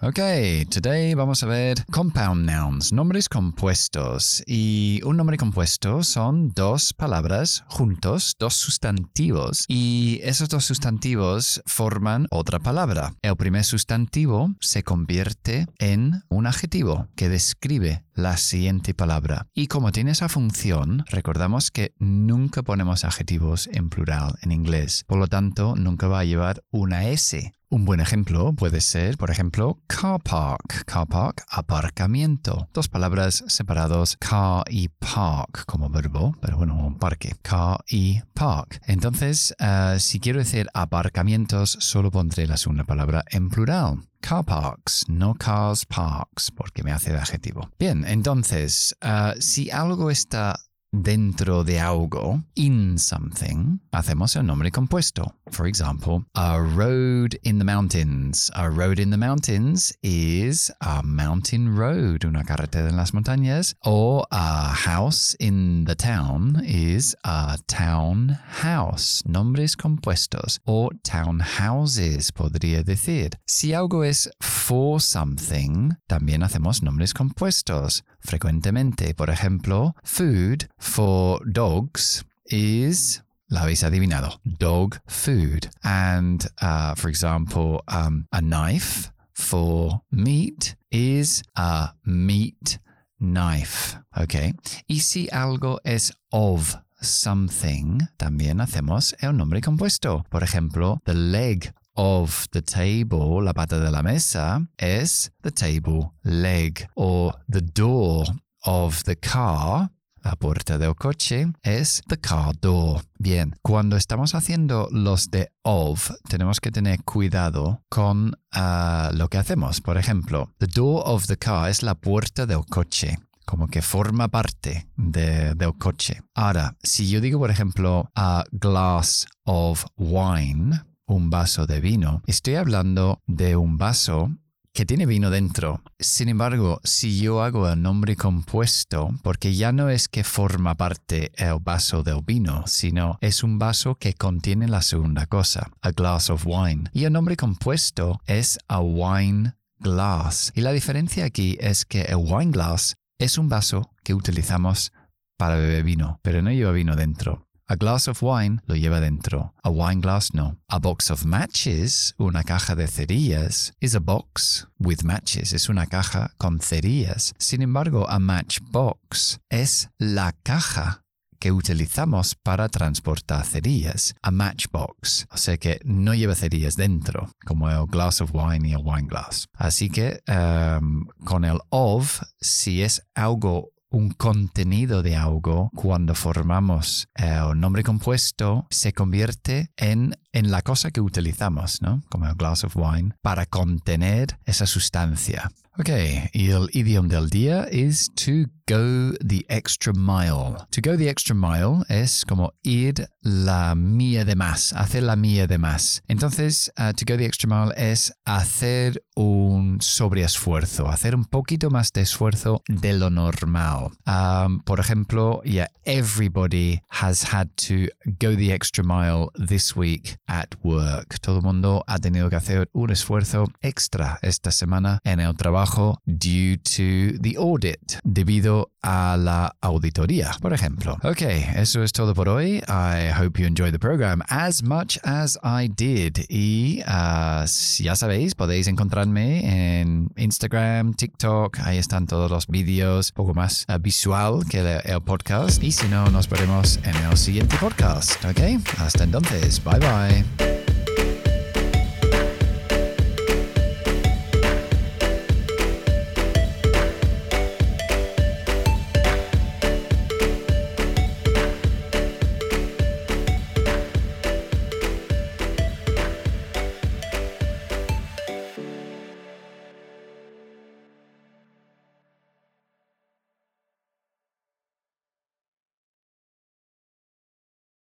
Ok, today vamos a ver compound nouns, nombres compuestos. Y un nombre compuesto son dos palabras juntos, dos sustantivos. Y esos dos sustantivos forman otra palabra. El primer sustantivo se convierte en un adjetivo que describe la siguiente palabra. Y como tiene esa función, recordamos que nunca ponemos adjetivos en plural en inglés. Por lo tanto, nunca va a llevar una S un buen ejemplo puede ser, por ejemplo, car park. Car park, aparcamiento. Dos palabras separados, car y park como verbo, pero bueno, un parque. Car y park. Entonces, eh, si quiero decir aparcamientos, solo pondré la segunda palabra en plural. Car parks, no cars parks, porque me hace de adjetivo. Bien, entonces, eh, si algo está dentro de algo, in something, hacemos el nombre compuesto. For example, a road in the mountains. A road in the mountains is a mountain road, una carretera en las montañas. Or a house in the town is a town house. Nombres compuestos. O townhouses, podría decir. Si algo es for something, también hacemos nombres compuestos. Frecuentemente, por ejemplo, food for dogs is la habéis adivinado, dog food. And uh, for example, um, a knife for meat is a meat knife. Okay. Y si algo es of something, también hacemos el nombre compuesto. Por ejemplo, the leg of the table, la pata de la mesa, es the table leg. Or the door of the car, la puerta del coche, es the car door. Bien, cuando estamos haciendo los de of, tenemos que tener cuidado con uh, lo que hacemos. Por ejemplo, the door of the car es la puerta del coche como que forma parte de, del coche. Ahora, si yo digo, por ejemplo, a glass of wine, un vaso de vino, estoy hablando de un vaso que tiene vino dentro. Sin embargo, si yo hago el nombre compuesto, porque ya no es que forma parte el vaso del vino, sino es un vaso que contiene la segunda cosa, a glass of wine. Y el nombre compuesto es a wine glass. Y la diferencia aquí es que el wine glass es un vaso que utilizamos para beber vino, pero no lleva vino dentro. A glass of wine lo lleva dentro. A wine glass no. A box of matches, una caja de cerillas, is a box with matches. Es una caja con cerillas. Sin embargo, a matchbox es la caja que utilizamos para transportar cerillas, a matchbox, o sea que no lleva cerillas dentro, como el glass of wine y el wine glass. Así que um, con el of, si es algo un contenido de algo, cuando formamos el nombre compuesto, se convierte en, en la cosa que utilizamos, ¿no? Como el glass of wine, para contener esa sustancia. Ok, y el idioma del día es to go the extra mile. To go the extra mile es como ir la mía de más, hacer la mía de más. Entonces, uh, to go the extra mile es hacer un sobreesfuerzo, hacer un poquito más de esfuerzo de lo normal. Um, por ejemplo, yeah, everybody has had to go the extra mile this week at work. Todo el mundo ha tenido que hacer un esfuerzo extra esta semana en el trabajo due to the audit, debido a la auditoría, por ejemplo. Ok, eso es todo por hoy. I hope you enjoyed the program as much as I did. Y uh, ya sabéis, podéis encontrarme en Instagram, TikTok, ahí están todos los vídeos, poco más uh, visual que el, el podcast. Y si no, nos veremos en el siguiente podcast. Ok, hasta entonces, bye bye. day.